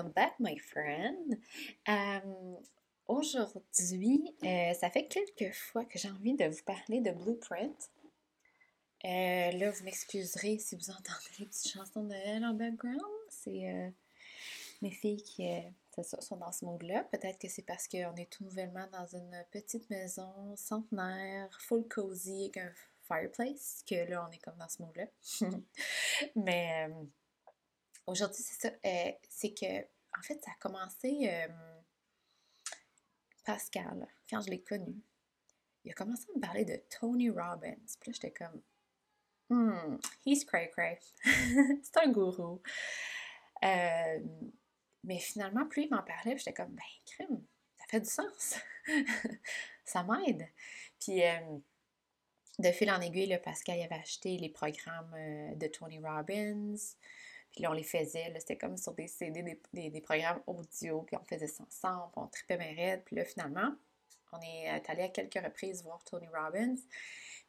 Welcome back, my friend. Euh, aujourd'hui, euh, ça fait quelques fois que j'ai envie de vous parler de Blueprint. Euh, là, vous m'excuserez si vous entendez les petites chansons de Noël en background. C'est mes filles qui sont dans ce mood-là. Peut-être que c'est parce qu'on est tout nouvellement dans une petite maison centenaire, full cozy, avec un fireplace, que là, on est comme dans ce mood-là. Mais Aujourd'hui, c'est ça. C'est que, en fait, ça a commencé. Euh, Pascal, quand je l'ai connu, il a commencé à me parler de Tony Robbins. Puis là, j'étais comme, hmm, he's cray cray. c'est un gourou. Euh, mais finalement, plus il m'en parlait, j'étais comme, ben, crime, ça fait du sens. ça m'aide. Puis, de fil en aiguille, Pascal avait acheté les programmes de Tony Robbins. Puis là, on les faisait, c'était comme sur des CD, des, programmes audio, puis on faisait ça ensemble, on tripait bien raide. Puis là, finalement, on est euh, allé à quelques reprises voir Tony Robbins.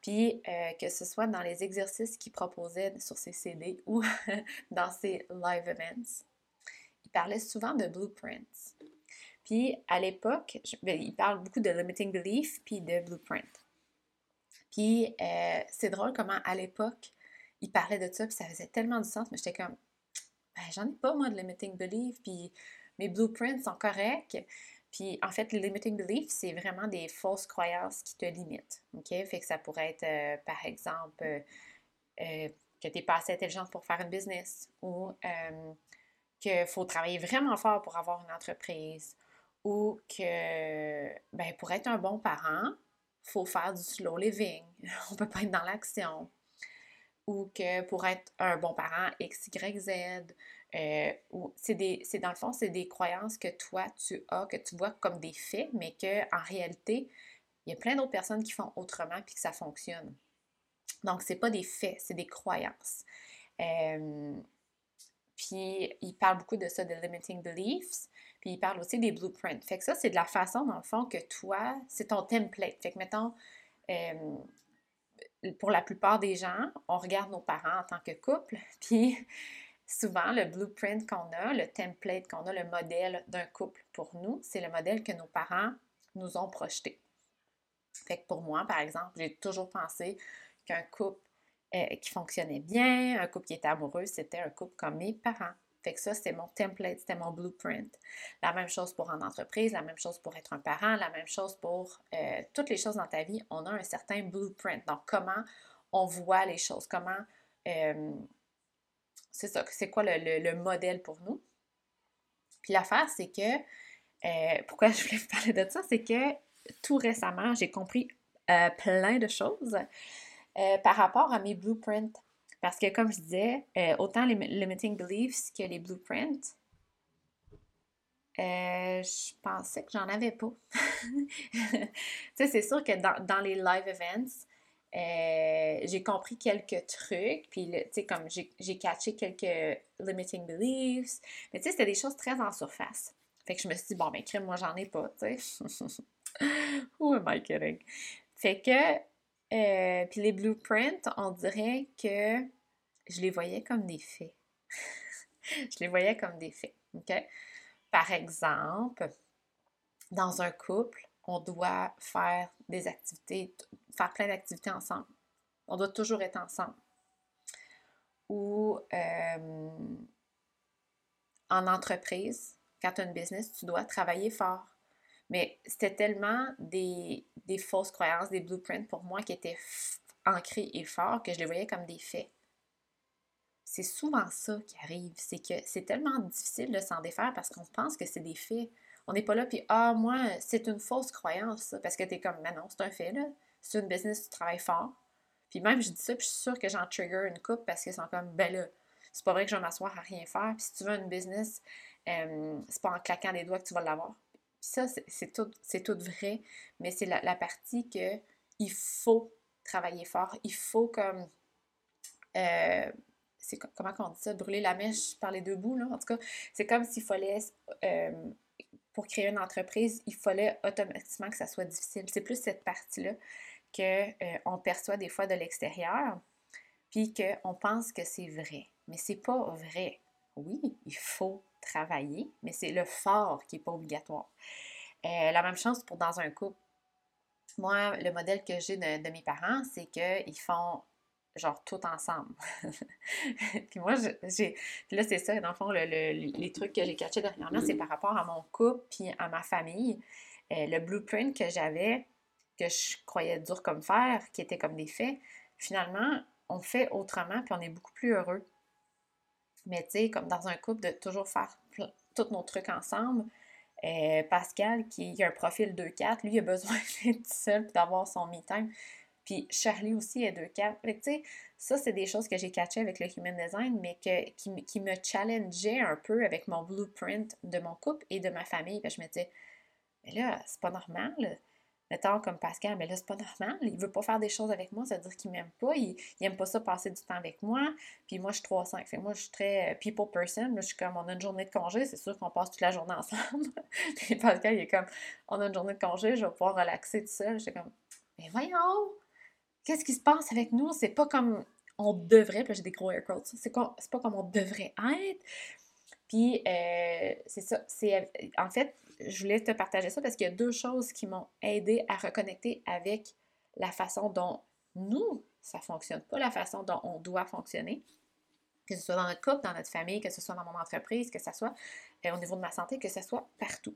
Puis euh, que ce soit dans les exercices qu'il proposait sur ses CD ou dans ses live events, il parlait souvent de blueprints. Puis à l'époque, ben, il parle beaucoup de limiting belief puis de blueprint. Puis euh, c'est drôle comment à l'époque, il parlait de ça, puis ça faisait tellement du sens, mais j'étais comme, ben, j'en ai pas, moi, de limiting belief, puis mes blueprints sont corrects. Puis, en fait, les limiting beliefs, c'est vraiment des fausses croyances qui te limitent. OK? Fait que ça pourrait être, euh, par exemple, euh, euh, que tu n'es pas assez intelligente pour faire une business ou qu'il faut travailler vraiment fort pour avoir une entreprise ou que, ben, pour être un bon parent, il faut faire du slow living. On ne peut pas être dans l'action ou que pour être un bon parent, X, Y, Z, euh, c'est dans le fond, c'est des croyances que toi, tu as, que tu vois comme des faits, mais qu'en réalité, il y a plein d'autres personnes qui font autrement puis que ça fonctionne. Donc, c'est pas des faits, c'est des croyances. Euh, puis, il parle beaucoup de ça, de limiting beliefs. Puis, il parle aussi des blueprints. Fait que ça, c'est de la façon, dans le fond, que toi, c'est ton template. Fait que, mettons, euh, pour la plupart des gens, on regarde nos parents en tant que couple, puis souvent le blueprint qu'on a, le template qu'on a, le modèle d'un couple pour nous, c'est le modèle que nos parents nous ont projeté. Fait que pour moi, par exemple, j'ai toujours pensé qu'un couple euh, qui fonctionnait bien, un couple qui était amoureux, c'était un couple comme mes parents. Fait que ça, c'était mon template, c'était mon blueprint. La même chose pour en entreprise, la même chose pour être un parent, la même chose pour euh, toutes les choses dans ta vie. On a un certain blueprint. Donc, comment on voit les choses, comment... Euh, c'est ça, c'est quoi le, modèle pour nous? Puis l'affaire, c'est que... Euh, pourquoi je voulais vous parler de ça? C'est que tout récemment, j'ai compris plein de choses par rapport à mes blueprints parce que, comme je disais, euh, autant les limiting beliefs que les blueprints, euh, je pensais que j'en avais pas. tu sais, c'est sûr que dans, les live events, euh, j'ai compris quelques trucs, puis, tu sais, comme j'ai catché quelques limiting beliefs, mais tu sais, c'était des choses très en surface. Fait que je me suis dit, bon, ben, crème, moi, j'en ai pas, tu sais. Who am I kidding? Fait que euh, puis les blueprints, on dirait que je les voyais comme des faits. je les voyais comme des faits. Par exemple, dans un couple, on doit faire des activités, faire plein d'activités ensemble. On doit toujours être ensemble. Ou euh, en entreprise, quand tu as une business, tu dois travailler fort. Mais c'était tellement des, fausses croyances, des blueprints pour moi qui étaient ancrés et forts que je les voyais comme des faits. C'est souvent ça qui arrive, c'est que c'est tellement difficile de s'en défaire parce qu'on pense que c'est des faits. On n'est pas là, puis ah, moi, c'est une fausse croyance, parce que tu es comme, mais non, c'est un fait, là. C'est une business, tu travailles fort. Puis même, je dis ça, puis je suis sûre que j'en trigger une coupe parce qu'ils sont comme, ben là, c'est pas vrai que je vais m'asseoir à rien faire. Puis si tu veux une business, euh, c'est pas en claquant des doigts que tu vas l'avoir ça, c'est tout, vrai, mais c'est la, partie que il faut travailler fort. Il faut comme. Euh, c'est comment on dit ça? Brûler la mèche par les deux bouts, là. En tout cas, c'est comme s'il fallait. Euh, pour créer une entreprise, il fallait automatiquement que ça soit difficile. C'est plus cette partie-là qu'on euh, perçoit des fois de l'extérieur, puis qu'on pense que c'est vrai. Mais c'est pas vrai. Oui, il faut travailler, mais c'est le fort qui n'est pas obligatoire. Euh, la même chose pour dans un couple. Moi, le modèle que j'ai de, mes parents, c'est qu'ils font genre tout ensemble. puis moi, là, c'est ça, dans le fond, les trucs que j'ai cachés dernièrement, c'est par rapport à mon couple puis à ma famille. Euh, le blueprint que j'avais, que je croyais dur comme fer, qui était comme des faits, finalement, on fait autrement puis on est beaucoup plus heureux. Mais tu sais, comme dans un couple, de toujours faire tous nos trucs ensemble. Euh, Pascal, qui a un profil 2-4, lui, il a besoin d'être seul et d'avoir son me-time. Puis Charlie aussi est 2-4. tu sais, ça, c'est des choses que j'ai catchées avec le Human Design, mais que, qui, me challengeaient un peu avec mon blueprint de mon couple et de ma famille. Puis je me disais, mais là, c'est pas normal mettons comme Pascal, mais là, c'est pas normal. Il veut pas faire des choses avec moi, ça veut dire qu'il m'aime pas. Il, aime pas ça passer du temps avec moi. Puis moi, je suis 3-5. Fait moi, je suis très euh, people person. Moi, je suis comme, on a une journée de congé, c'est sûr qu'on passe toute la journée ensemble. puis Pascal, il est comme, on a une journée de congé, je vais pouvoir relaxer tout seul. J'étais comme, mais voyons, qu'est-ce qui se passe avec nous? C'est pas comme on devrait, puis j'ai des gros air quotes, c'est pas comme on devrait être. Puis, euh, c'est ça. C'est, en fait, je voulais te partager ça parce qu'il y a deux choses qui m'ont aidé à reconnecter avec la façon dont nous, ça fonctionne pas, la façon dont on doit fonctionner. Que ce soit dans notre couple, dans notre famille, que ce soit dans mon entreprise, que ce soit euh, au niveau de ma santé, que ce soit partout.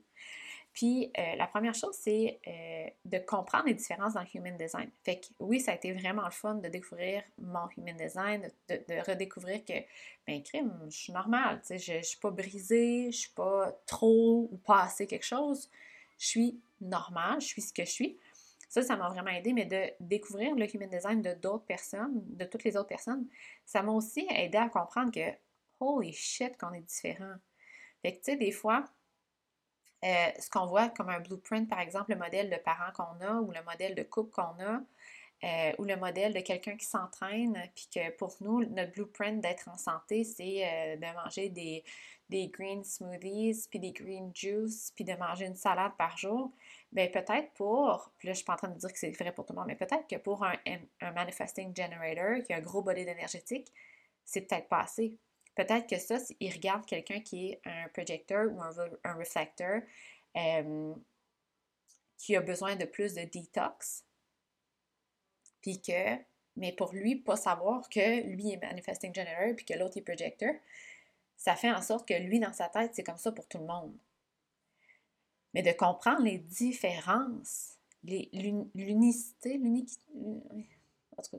Puis euh, la première chose, c'est euh, de comprendre les différences dans le Human Design. Fait que oui, ça a été vraiment le fun de découvrir mon Human Design, de, redécouvrir que, ben crime, je suis normale, tu sais, je, suis pas brisée, je suis pas trop ou pas assez quelque chose. Je suis normale, je suis ce que je suis. Ça, ça m'a vraiment aidé, mais de découvrir le Human Design de d'autres personnes, de toutes les autres personnes, ça m'a aussi aidé à comprendre que, holy shit, qu'on est différent. Fait que, tu sais, des fois, euh, ce qu'on voit comme un blueprint, par exemple, le modèle de parent qu'on a ou le modèle de couple qu'on a, euh, ou le modèle de quelqu'un qui s'entraîne, puis que pour nous, notre blueprint d'être en santé, c'est euh, de manger des, des green smoothies, puis des green juice, puis de manger une salade par jour. Bien, peut-être pour, puis là, je suis pas en train de dire que c'est vrai pour tout le monde, mais peut-être que pour un, un manifesting generator qui a un gros body énergétique, c'est peut-être pas assez. Peut-être que ça, il regarde quelqu'un qui est un projecteur ou un, reflecteur qui a besoin de plus de detox, puis que, mais pour lui, pas savoir que lui est manifesting generator puis que l'autre est projector, ça fait en sorte que lui, dans sa tête, c'est comme ça pour tout le monde. Mais de comprendre les différences, l'unicité, l'unique,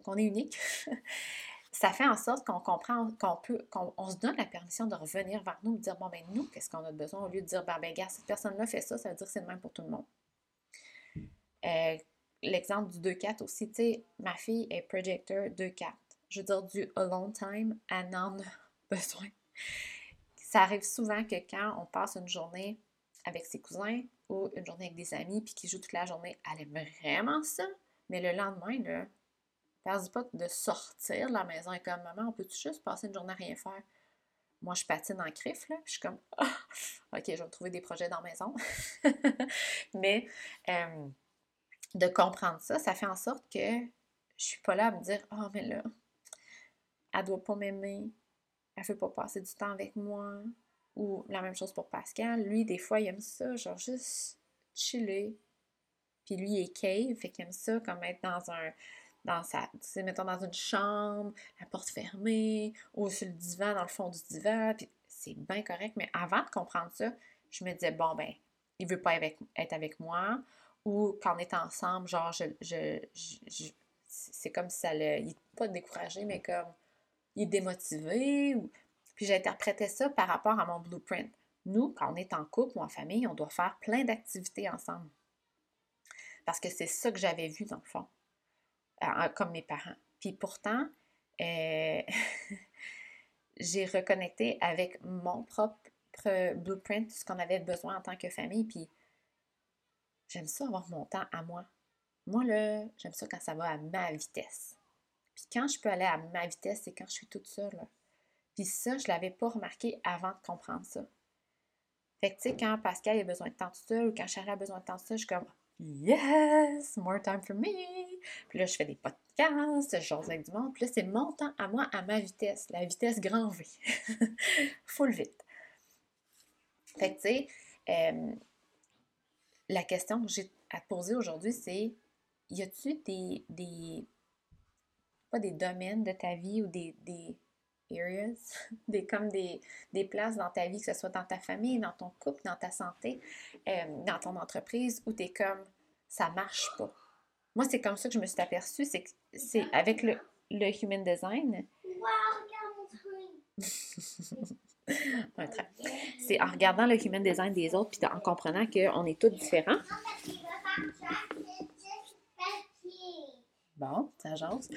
qu'on est unique, ça fait en sorte qu'on comprend, qu'on peut, qu'on se donne la permission de revenir vers nous, de dire, bon, ben nous, qu'est-ce qu'on a besoin, au lieu de dire, ben, ben, gars, cette personne-là fait ça, ça veut dire que c'est le même pour tout le monde. Euh, l'exemple du 2-4 aussi, tu sais, ma fille est projecteur 2-4. Je veux dire, du alone time, elle en a besoin. Ça arrive souvent que quand on passe une journée avec ses cousins ou une journée avec des amis, puis qu'ils jouent toute la journée, elle aime vraiment ça. Mais le lendemain, là, pas de sortir de la maison et comme maman, on peut-tu juste passer une journée à rien faire? Moi, je patine en crif, là, je suis comme ah, OK, je vais trouver des projets dans la maison. Mais euh, de comprendre ça, ça fait en sorte que je suis pas là à me dire Oh, mais là, elle doit pas m'aimer, elle veut pas passer du temps avec moi. Ou la même chose pour Pascal. Lui, des fois, il aime ça, genre juste chiller. Puis lui, il est cave, fait qu'il aime ça comme être dans un dans sa, mettons dans une chambre, la porte fermée, ou sur le divan, dans le fond du divan, puis c'est bien correct. Mais avant de comprendre ça, je me disais, bon, ben, il veut pas être avec moi, ou quand on est ensemble, genre, je, je, c'est comme si ça le, il est pas découragé, mais comme, il est démotivé, ou, puis j'interprétais ça par rapport à mon blueprint. Nous, quand on est en couple ou en famille, on doit faire plein d'activités ensemble. Parce que c'est ça que j'avais vu dans le fond comme mes parents. Puis pourtant, euh, j'ai reconnecté avec mon propre blueprint, ce qu'on avait besoin en tant que famille. Puis j'aime ça avoir mon temps à moi. Moi, là, j'aime ça quand ça va à ma vitesse. Puis quand je peux aller à ma vitesse, c'est quand je suis toute seule. Puis ça, je ne l'avais pas remarqué avant de comprendre ça. Fait que, tu sais, quand Pascal a besoin de temps tout seul ou quand Charlie a besoin de temps tout seul, je suis comme Yes, more time for me. Puis là, je fais des podcasts, je avec du monde. Puis là, c'est mon temps à moi, à ma vitesse, la vitesse grand V. Full vite. Fait que, tu sais, euh, la question que j'ai à te poser aujourd'hui, c'est y a-tu des, des. pas des domaines de ta vie ou des. des areas, des, comme des, des places dans ta vie, que ce soit dans ta famille, dans ton couple, dans ta santé, euh, dans ton entreprise, où tu es comme ça marche pas? Moi, c'est comme ça que je me suis aperçue, c'est que c'est avec le, le human design. c'est en regardant le human design des autres puis en comprenant qu'on est tous différents. Bon, ça jase.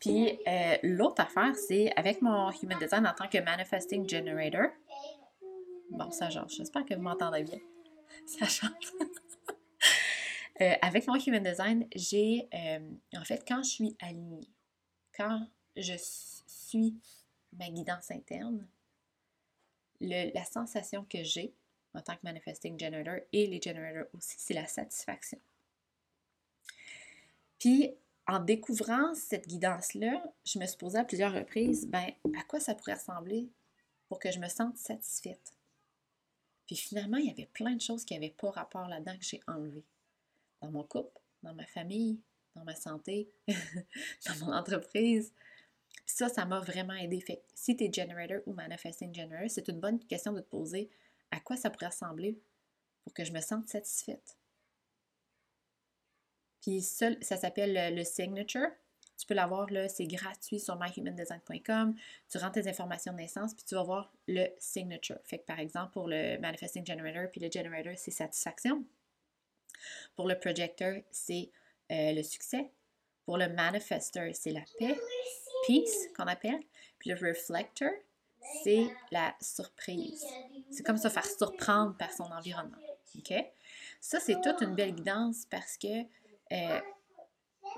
Puis euh, l'autre affaire, c'est avec mon Human Design en tant que Manifesting Generator. Bon, ça jase. J'espère que vous m'entendez bien. Ça change. Euh, avec mon Human Design, j'ai, euh, en fait, quand je suis alignée, quand je suis ma guidance interne, la sensation que j'ai en tant que Manifesting Generator et les Generators aussi, c'est la satisfaction. Puis, en découvrant cette guidance-là, je me suis posée à plusieurs reprises, ben, à quoi ça pourrait ressembler pour que je me sente satisfaite? Puis finalement, il y avait plein de choses qui n'avaient pas rapport là-dedans que j'ai enlevées. Dans mon couple, dans ma famille, dans ma santé, dans mon entreprise. Ça, ça m'a vraiment aidé. Fait si tu es generator ou manifesting generator, c'est une bonne question de te poser à quoi ça pourrait ressembler pour que je me sente satisfaite? Puis ça, ça s'appelle le, signature. Tu peux l'avoir là, c'est gratuit sur myhumandesign.com. Tu rentres tes informations de naissance, puis tu vas voir le signature. Fait que par exemple, pour le Manifesting Generator, puis le Generator, c'est satisfaction. Pour le Projector, c'est euh, le succès. Pour le Manifester, c'est la paix, peace qu'on appelle. Puis le Reflector, c'est la surprise. C'est comme se faire surprendre par son environnement. OK? Ça, c'est toute une belle guidance parce que euh,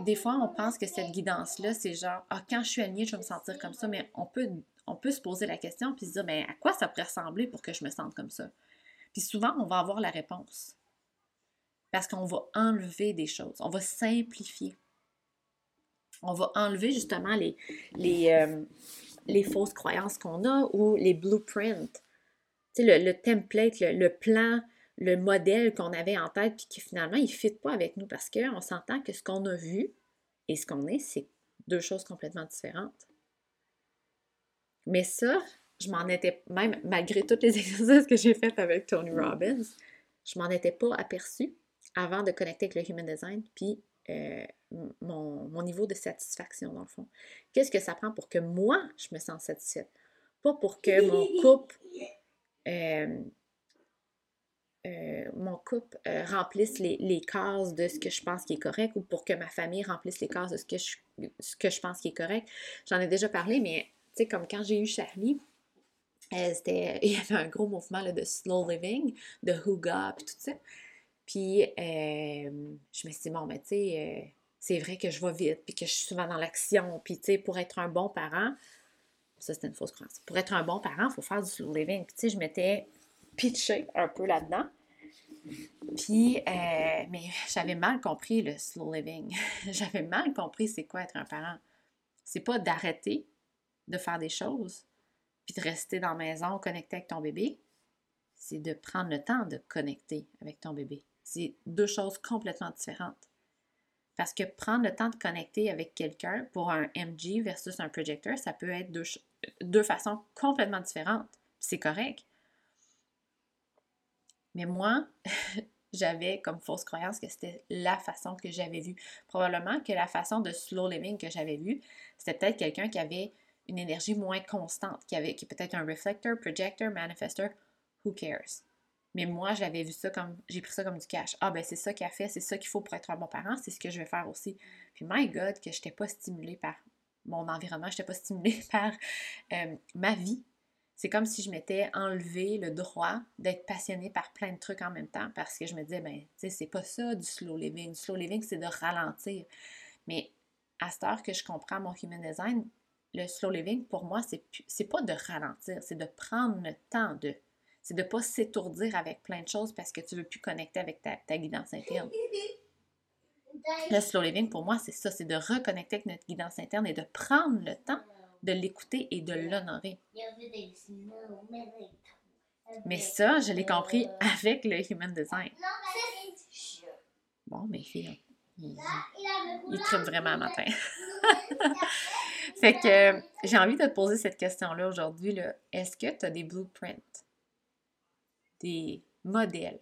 des fois, on pense que cette guidance-là, c'est genre, ah, quand je suis alignée, je vais me sentir comme ça, mais on peut, on peut se poser la question puis se dire, mais à quoi ça pourrait ressembler pour que je me sente comme ça? Puis souvent, on va avoir la réponse. Parce qu'on va enlever des choses, on va simplifier. On va enlever justement les, les, euh, les fausses croyances qu'on a ou les blueprints. Tu sais, le, template, le plan le modèle qu'on avait en tête, puis qui finalement, il ne fit pas avec nous parce qu'on s'entend que ce qu'on a vu et ce qu'on est, c'est deux choses complètement différentes. Mais ça, je m'en étais, même malgré tous les exercices que j'ai faits avec Tony Robbins, je m'en étais pas aperçu avant de connecter avec le Human Design, puis euh, mon, niveau de satisfaction, dans le fond. Qu'est-ce que ça prend pour que moi, je me sente satisfaite? Pas pour que mon couple euh, euh, mon couple remplisse les, les, cases de ce que je pense qui est correct ou pour que ma famille remplisse les cases de ce que je, ce que je pense qui est correct. J'en ai déjà parlé, mais tu sais, comme quand j'ai eu Charlie, il y avait un gros mouvement là, de slow living, de huga, puis tout ça. Puis je me suis dit, bon, mais tu sais, c'est vrai que je vais vite, puis que je suis souvent dans l'action, puis tu sais, pour être un bon parent, ça c'était une fausse croyance. Pour être un bon parent, il faut faire du slow living. Puis tu sais, je m'étais pitché un peu là-dedans. Puis, euh, mais j'avais mal compris le slow living. j'avais mal compris c'est quoi être un parent. C'est pas d'arrêter de faire des choses, puis de rester dans la maison connecté avec ton bébé. C'est de prendre le temps de connecter avec ton bébé. C'est deux choses complètement différentes. Parce que prendre le temps de connecter avec quelqu'un pour un MG versus un projecteur, ça peut être deux, deux façons complètement différentes. C'est correct. Mais moi, j'avais comme fausse croyance que c'était la façon que j'avais vue. Probablement que la façon de slow living que j'avais vue, c'était peut-être quelqu'un qui avait une énergie moins constante, qui avait qui peut-être un reflector, projector, manifestor, who cares? Mais moi, j'avais vu ça comme, j'ai pris ça comme du cash. Ah ben c'est ça qu'il a fait, c'est ça qu'il faut pour être un bon parent, c'est ce que je vais faire aussi. Puis my God, que je n'étais pas stimulée par mon environnement, je n'étais pas stimulée par euh, ma vie, c'est comme si je m'étais enlevé le droit d'être passionnée par plein de trucs en même temps parce que je me disais, ben, tu sais, c'est pas ça du slow living. Du slow living, c'est de ralentir. Mais à cette heure que je comprends mon human design, le slow living, pour moi, c'est pas de ralentir, c'est de prendre le temps de. C'est de pas s'étourdir avec plein de choses parce que tu veux plus connecter avec ta, guidance interne. Le slow living, pour moi, c'est ça, c'est de reconnecter avec notre guidance interne et de prendre le temps de l'écouter et de l'honorer. Mais ça, je l'ai compris avec le Human Design. Bon, mes filles, ils, ils trippent vraiment le matin. fait que j'ai envie de te poser cette question-là aujourd'hui. Est-ce que tu as des blueprints, des modèles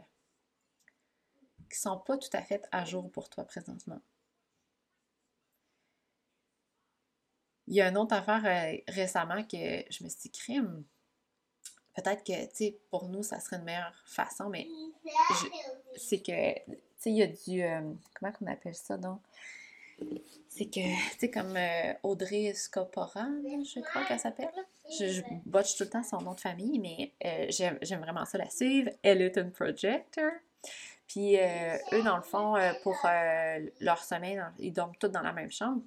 qui sont pas tout à fait à jour pour toi présentement? Il y a une autre affaire euh, récemment que je me suis dit, crime. Peut-être que, tu sais, pour nous, ça serait une meilleure façon, mais c'est que, tu sais, il y a du. Euh, comment qu'on appelle ça, donc? C'est que, tu sais, comme euh, Audrey Scopora, je crois qu'elle s'appelle. Je, je botche tout le temps son nom de famille, mais j'aime vraiment ça la suivre. Elle projector. Puis eux, dans le fond, pour leur sommeil, ils dorment tous dans la même chambre.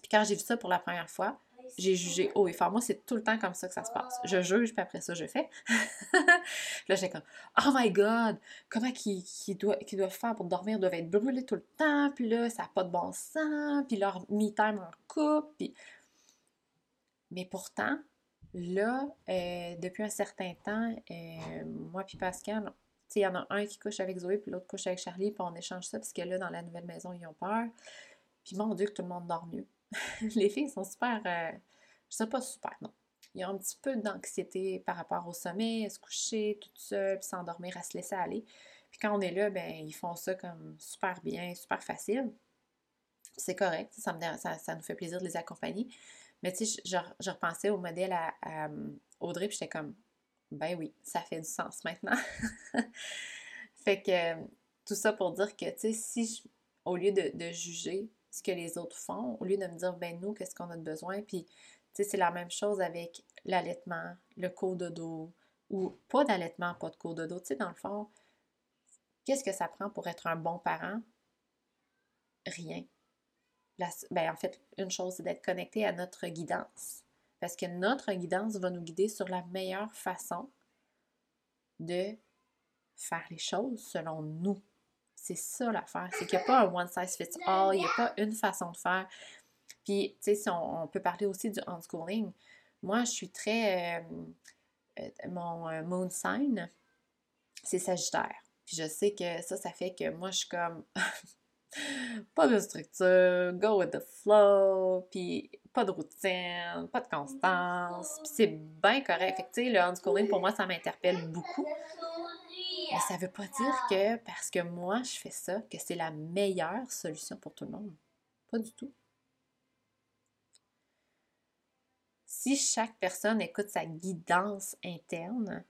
Puis quand j'ai vu ça pour la première fois, j'ai jugé haut et fort. Moi, c'est tout le temps comme ça que ça se passe. Je juge, puis après ça, je fais. là, j'étais comme, oh my god, comment qu'ils doivent, faire pour dormir? Ils doivent être brûlés tout le temps, puis là, ça n'a pas de bon sens, puis leur me-time en coupe, puis... Mais pourtant, là, euh, depuis un certain temps, euh, moi puis Pascal, il y en a un qui couche avec Zoé, puis l'autre couche avec Charlie, puis on échange ça, parce que là, dans la nouvelle maison, ils ont peur. Puis mon Dieu, que tout le monde dort mieux. les filles sont super. Euh, je sais pas super, non. Il y a un petit peu d'anxiété par rapport au sommeil, à se coucher toute seule, puis s'endormir, à se laisser aller. Puis quand on est là, ben ils font ça comme super bien, super facile. C'est correct, ça, me, ça, ça, nous fait plaisir de les accompagner. Mais tu sais, je, je, repensais au modèle à, Audrey, puis j'étais comme, ben oui, ça fait du sens maintenant. fait que tout ça pour dire que, tu sais, si au lieu de juger, que les autres font, au lieu de me dire, ben nous, qu'est-ce qu'on a de besoin? Puis, tu sais, c'est la même chose avec l'allaitement, le cododo, ou pas d'allaitement, pas de cododo. Tu sais, dans le fond, qu'est-ce que ça prend pour être un bon parent? Rien. ben, en fait, une chose, c'est d'être connecté à notre guidance. Parce que notre guidance va nous guider sur la meilleure façon de faire les choses selon nous. C'est ça l'affaire. C'est qu'il n'y a pas un one size fits all, il n'y a pas une façon de faire. Puis, tu sais, si on, peut parler aussi du unschooling, moi, je suis très. Euh, euh, mon euh, moon sign, c'est Sagittaire. Puis je sais que ça, ça fait que moi, je suis comme. pas de structure, go with the flow, puis pas de routine, pas de constance, puis c'est bien correct. Fait que, tu sais, le unschooling, pour moi, ça m'interpelle beaucoup. Mais ça ne veut pas dire que parce que moi, je fais ça, que c'est la meilleure solution pour tout le monde. Pas du tout. Si chaque personne écoute sa guidance interne,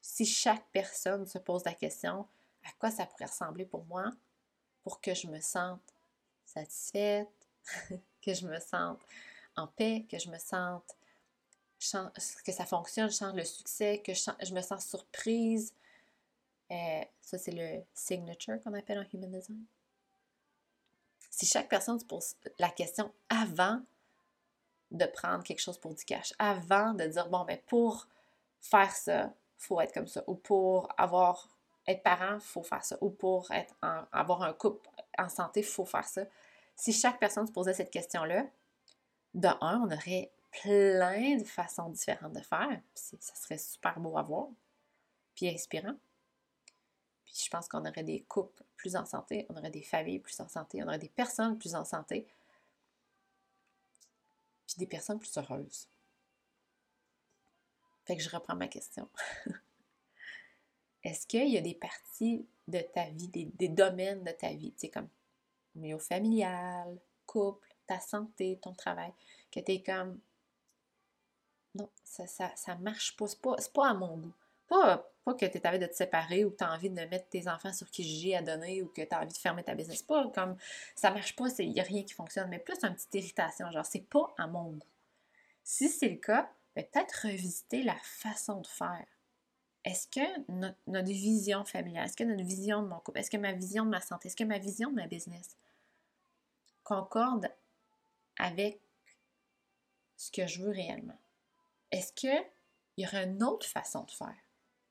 si chaque personne se pose la question à quoi ça pourrait ressembler pour moi pour que je me sente satisfaite, que je me sente en paix, que je me sente que ça fonctionne, je sens le succès, que je, me sens surprise. Euh, ça, c'est le signature qu'on appelle en human design. Si chaque personne se pose la question avant de prendre quelque chose pour du cash, avant de dire, bon, ben pour faire ça, faut être comme ça, ou pour avoir être parent, faut faire ça, ou pour être avoir un couple en santé, faut faire ça. Si chaque personne se posait cette question-là, de un, on aurait plein de façons différentes de faire. ça serait super beau à voir, puis inspirant. Puis je pense qu'on aurait des couples plus en santé, on aurait des familles plus en santé, on aurait des personnes plus en santé, puis des personnes plus heureuses. Fait que je reprends ma question. Est-ce qu'il y a des parties de ta vie, des, domaines de ta vie, tu sais, comme milieu familial, couple, ta santé, ton travail, que tu es comme non, ça, ça, marche pas. C'est pas, pas à mon goût. Pas, que tu es envie de te séparer ou que tu as envie de mettre tes enfants sur qui j'ai à donner ou que tu as envie de fermer ta business. Pas comme ça marche pas, il n'y a rien qui fonctionne, mais plus une petite irritation, genre c'est pas à mon goût. Si c'est le cas, ben, peut-être revisiter la façon de faire. Est-ce que notre, notre, vision familiale, est-ce que notre vision de mon couple, est-ce que ma vision de ma santé, est-ce que ma vision de ma business concorde avec ce que je veux réellement? Est-ce qu'il y aurait une autre façon de faire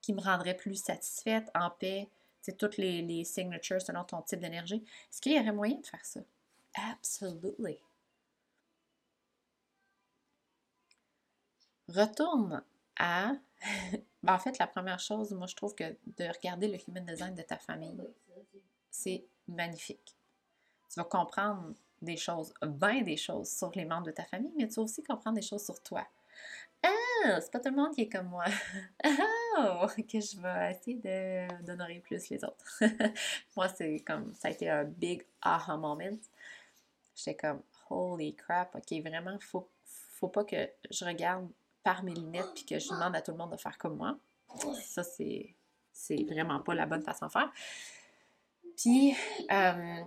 qui me rendrait plus satisfaite, en paix, c'est toutes les, les signatures selon ton type d'énergie? Est-ce qu'il y aurait moyen de faire ça? Absolutely. Retourne à... Ben, en fait, la première chose, moi, je trouve que de regarder le human design de ta famille, c'est magnifique. Tu vas comprendre des choses, bien des choses sur les membres de ta famille, mais tu vas aussi comprendre des choses sur toi. Ah, c'est pas tout le monde qui est comme moi. Ah, que je vais essayer d'honorer plus les autres. moi, c'est comme, ça a été un big aha moment. J'étais comme, holy crap, ok, vraiment, faut, faut pas que je regarde par mes lunettes puis que je demande à tout le monde de faire comme moi. Ça, c'est, c'est vraiment pas la bonne façon de faire. Puis, euh,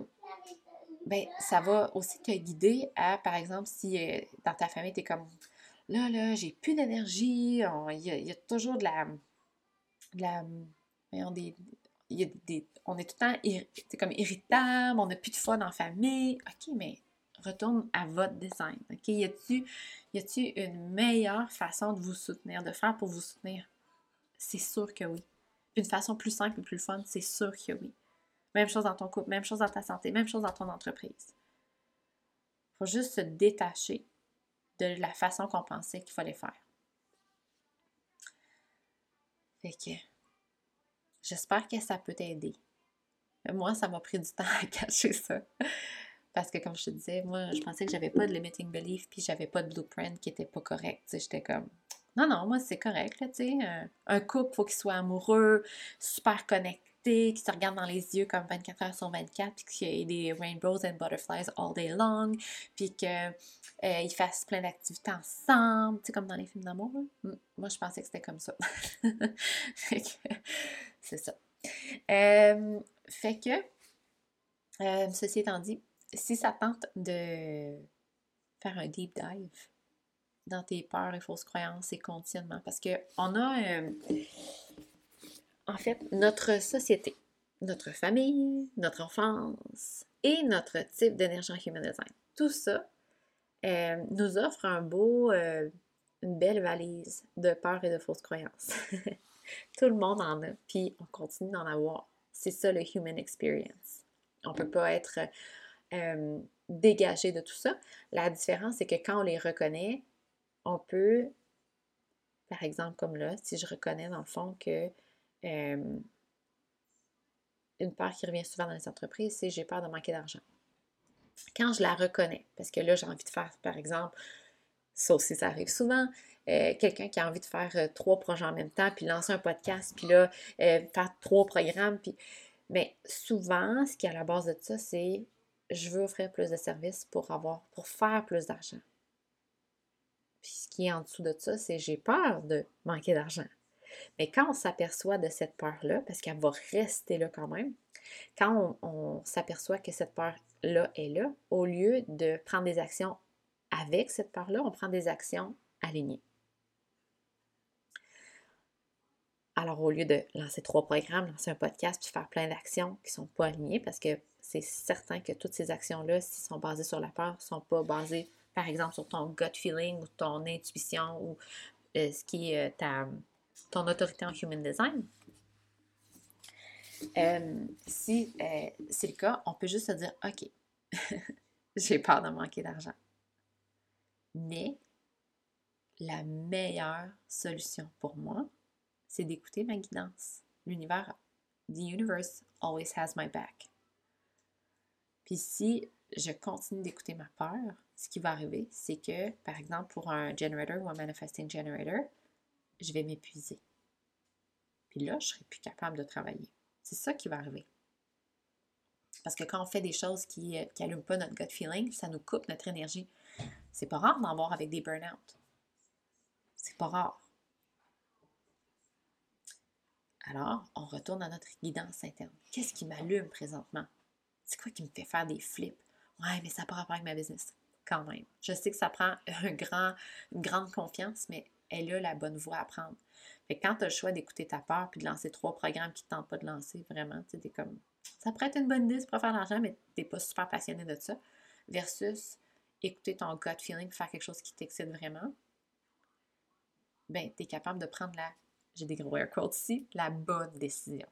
ben, ça va aussi te guider à, par exemple, si euh, dans ta famille, tu es comme là, là, j'ai plus d'énergie, il y, a toujours de la. De la y a des, on est tout le temps comme irritable, on n'a plus de fun en famille. OK, mais retourne à votre design. OK? Y a-tu une meilleure façon de vous soutenir, de faire pour vous soutenir? C'est sûr que oui. Une façon plus simple et plus fun, c'est sûr que oui. Même chose dans ton couple, même chose dans ta santé, même chose dans ton entreprise. Il faut juste se détacher de la façon qu'on pensait qu'il fallait faire. Fait que j'espère que ça peut t'aider. Moi, ça m'a pris du temps à cacher ça. Parce que, comme je te disais, moi, je pensais que j'avais pas de limiting belief, puis j'avais pas de blueprint qui était pas correct. J'étais comme, non, non, moi, c'est correct, tu sais. Un, couple, il faut qu'il soit amoureux, super connecté qui se regarde dans les yeux comme 24 heures sur 24, puis qu'il y ait des rainbows and butterflies all day long, puis qu'ils euh, fassent plein d'activités ensemble, tu sais, comme dans les films d'amour. Moi, je pensais que c'était comme ça. c'est ça. Euh, fait que, euh, ceci étant dit, si ça tente de faire un deep dive dans tes peurs et fausses croyances et conditionnements, parce qu'on a en fait, notre société, notre famille, notre enfance et notre type d'énergie en human design. Tout ça euh, nous offre un beau, euh, une belle valise de peur et de fausses croyances. Tout le monde en a, puis on continue d'en avoir. C'est ça le human experience. On ne peut pas être euh, dégagé de tout ça. La différence, c'est que quand on les reconnaît, on peut, par exemple, comme là, si je reconnais dans le fond que euh, une peur qui revient souvent dans les entreprises, c'est j'ai peur de manquer d'argent. Quand je la reconnais, parce que là, j'ai envie de faire, par exemple, ça aussi, ça arrive souvent, euh, quelqu'un qui a envie de faire euh, trois projets en même temps, puis lancer un podcast, puis là, faire trois programmes, puis... Mais souvent, ce qui est à la base de ça, c'est je veux offrir plus de services pour avoir, pour faire plus d'argent. Puis ce qui est en dessous de ça, c'est j'ai peur de manquer d'argent. Mais quand on s'aperçoit de cette peur-là, parce qu'elle va rester là quand même, quand on, s'aperçoit que cette peur-là est là, au lieu de prendre des actions avec cette peur-là, on prend des actions alignées. Alors, au lieu de lancer trois programmes, lancer un podcast, puis faire plein d'actions qui ne sont pas alignées, parce que c'est certain que toutes ces actions-là, si sont basées sur la peur, ne sont pas basées, par exemple, sur ton gut feeling ou ton intuition ou euh, ce qui est euh, ta, ton autorité en Human Design? Euh, si euh, c'est le cas, on peut juste se dire, OK, j'ai peur de manquer d'argent. Mais la meilleure solution pour moi, c'est d'écouter ma guidance. L'univers, the universe always has my back. Puis si je continue d'écouter ma peur, ce qui va arriver, c'est que, par exemple, pour un generator ou un manifesting generator, je vais m'épuiser. Puis là, je ne serai plus capable de travailler. C'est ça qui va arriver. Parce que quand on fait des choses qui n'allument euh, pas notre gut feeling, ça nous coupe notre énergie. C'est pas rare d'en voir avec des burn-out. C'est pas rare. Alors, on retourne à notre guidance interne. Qu'est-ce qui m'allume présentement? C'est quoi qui me fait faire des flips? Ouais, mais ça n'a pas rapport avec ma business. Quand même. Je sais que ça prend une grande confiance, mais elle a la bonne voie à prendre. Fait quand tu as le choix d'écouter ta peur puis de lancer trois programmes qui ne tentent pas de lancer, vraiment, tu sais, comme. Ça pourrait être une bonne idée pour faire de l'argent, mais tu n'es pas super passionné de ça. Versus écouter ton gut feeling, faire quelque chose qui t'excite vraiment. Ben, tu es capable de prendre la, j'ai des gros air quotes ici, la bonne décision.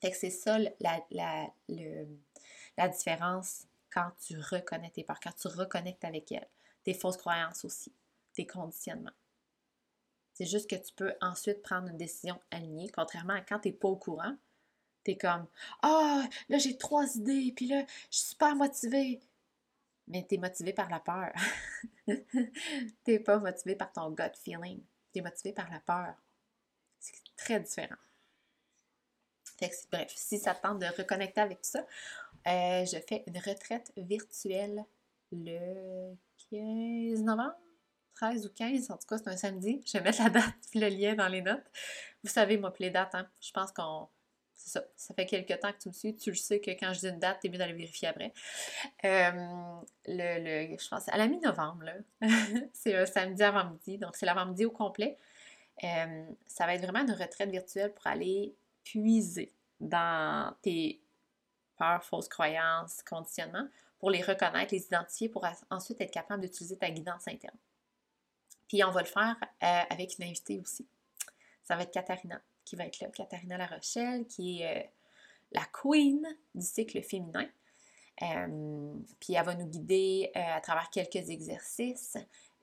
Fait que c'est ça la différence quand tu reconnais tes peurs, quand tu reconnectes avec elles. Tes fausses croyances aussi tes conditionnements. C'est juste que tu peux ensuite prendre une décision alignée, contrairement à quand tu n'es pas au courant. Tu es comme Ah, là j'ai trois idées, puis là, je suis super motivée. Mais tu es motivé par la peur. tu pas motivé par ton gut feeling. Tu es motivé par la peur. C'est très différent. bref, si ça tente de reconnecter avec tout ça, euh, je fais une retraite virtuelle le 15 novembre. 13 ou 15, en tout cas, c'est un samedi. Je vais mettre la date le lien dans les notes. Vous savez, moi, les dates, hein? je pense qu'on. C'est ça. Ça fait quelques temps que tu me suis. Tu le sais que quand je dis une date, t'es mieux d'aller vérifier après. Euh, le, je pense à la mi-novembre, c'est un samedi avant-midi. Donc, c'est l'avant-midi au complet. Euh, ça va être vraiment une retraite virtuelle pour aller puiser dans tes peurs, fausses croyances, conditionnements, pour les reconnaître, les identifier, pour ensuite être capable d'utiliser ta guidance interne. Puis on va le faire euh, avec une invitée aussi. Ça va être Katharina qui va être là. Katharina La Rochelle, qui est euh, la queen du cycle féminin. Euh, puis elle va nous guider à travers quelques exercices.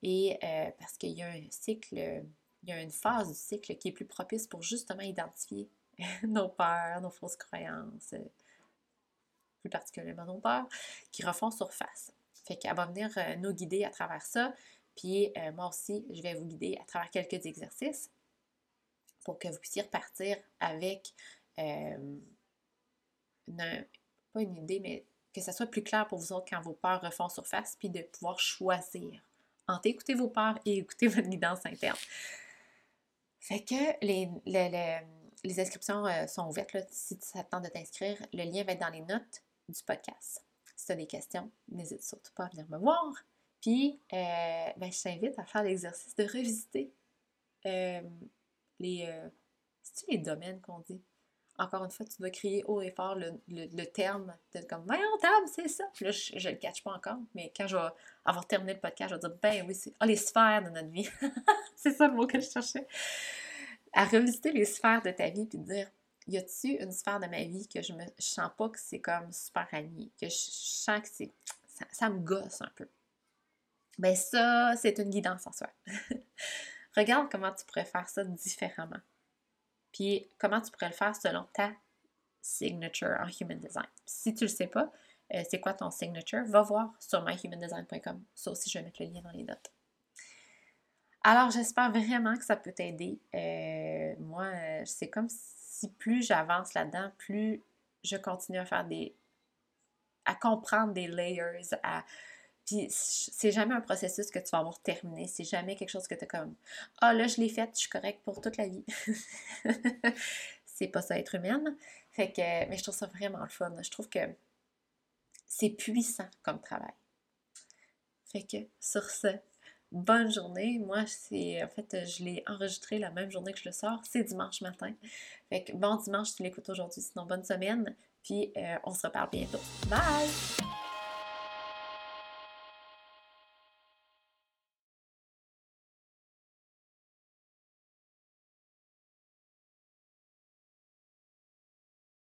Et parce qu'il y a un cycle, il y a une phase du cycle qui est plus propice pour justement identifier nos peurs, nos fausses croyances, plus particulièrement nos peurs, qui refont surface. Fait qu'elle va venir nous guider à travers ça. Puis euh, moi aussi, je vais vous guider à travers quelques exercices pour que vous puissiez repartir avec euh, pas une idée, mais que ça soit plus clair pour vous autres quand vos peurs refont surface, puis de pouvoir choisir entre écouter vos peurs et écouter votre guidance interne. Fait que les, les, inscriptions euh, sont ouvertes. Si tu attends de t'inscrire, le lien va être dans les notes du podcast. Si tu as des questions, n'hésite surtout pas à venir me voir. Puis, euh, ben, je t'invite à faire l'exercice de revisiter euh, les. Euh, les domaines qu'on dit? Encore une fois, tu dois crier haut et fort le, le, terme de comme Voyons, table, c'est ça. Puis là, je ne le catch pas encore, mais quand je vais avoir terminé le podcast, je vais dire Ben oui, c'est ah, les sphères de notre vie. c'est ça le mot que je cherchais. À revisiter les sphères de ta vie, puis dire y a-t-il une sphère de ma vie que je ne sens pas que c'est comme super aligné, que je, sens que c'est. ça me gosse un peu? Ben ça, c'est une guidance en soi. Regarde comment tu pourrais faire ça différemment. Puis comment tu pourrais le faire selon ta signature en Human Design. Si tu le sais pas, euh, c'est quoi ton signature, va voir sur myhumandesign.com. Ça aussi, je vais mettre le lien dans les notes. Alors, j'espère vraiment que ça peut t'aider. Euh, moi, euh, c'est comme si plus j'avance là-dedans, plus je continue à faire des. à comprendre des layers, à puis c'est jamais un processus que tu vas avoir terminé. C'est jamais quelque chose que tu as comme Ah là, je l'ai fait, je suis correcte pour toute la vie. c'est pas ça être humaine. Fait que, mais je trouve ça vraiment le fun. Je trouve que c'est puissant comme travail. Fait que sur ce, bonne journée. Moi, c'est en fait, je l'ai enregistré la même journée que je le sors. C'est dimanche matin. Fait que bon dimanche, tu l'écoutes aujourd'hui. Sinon, bonne semaine. Puis euh, on se reparle bientôt. Bye!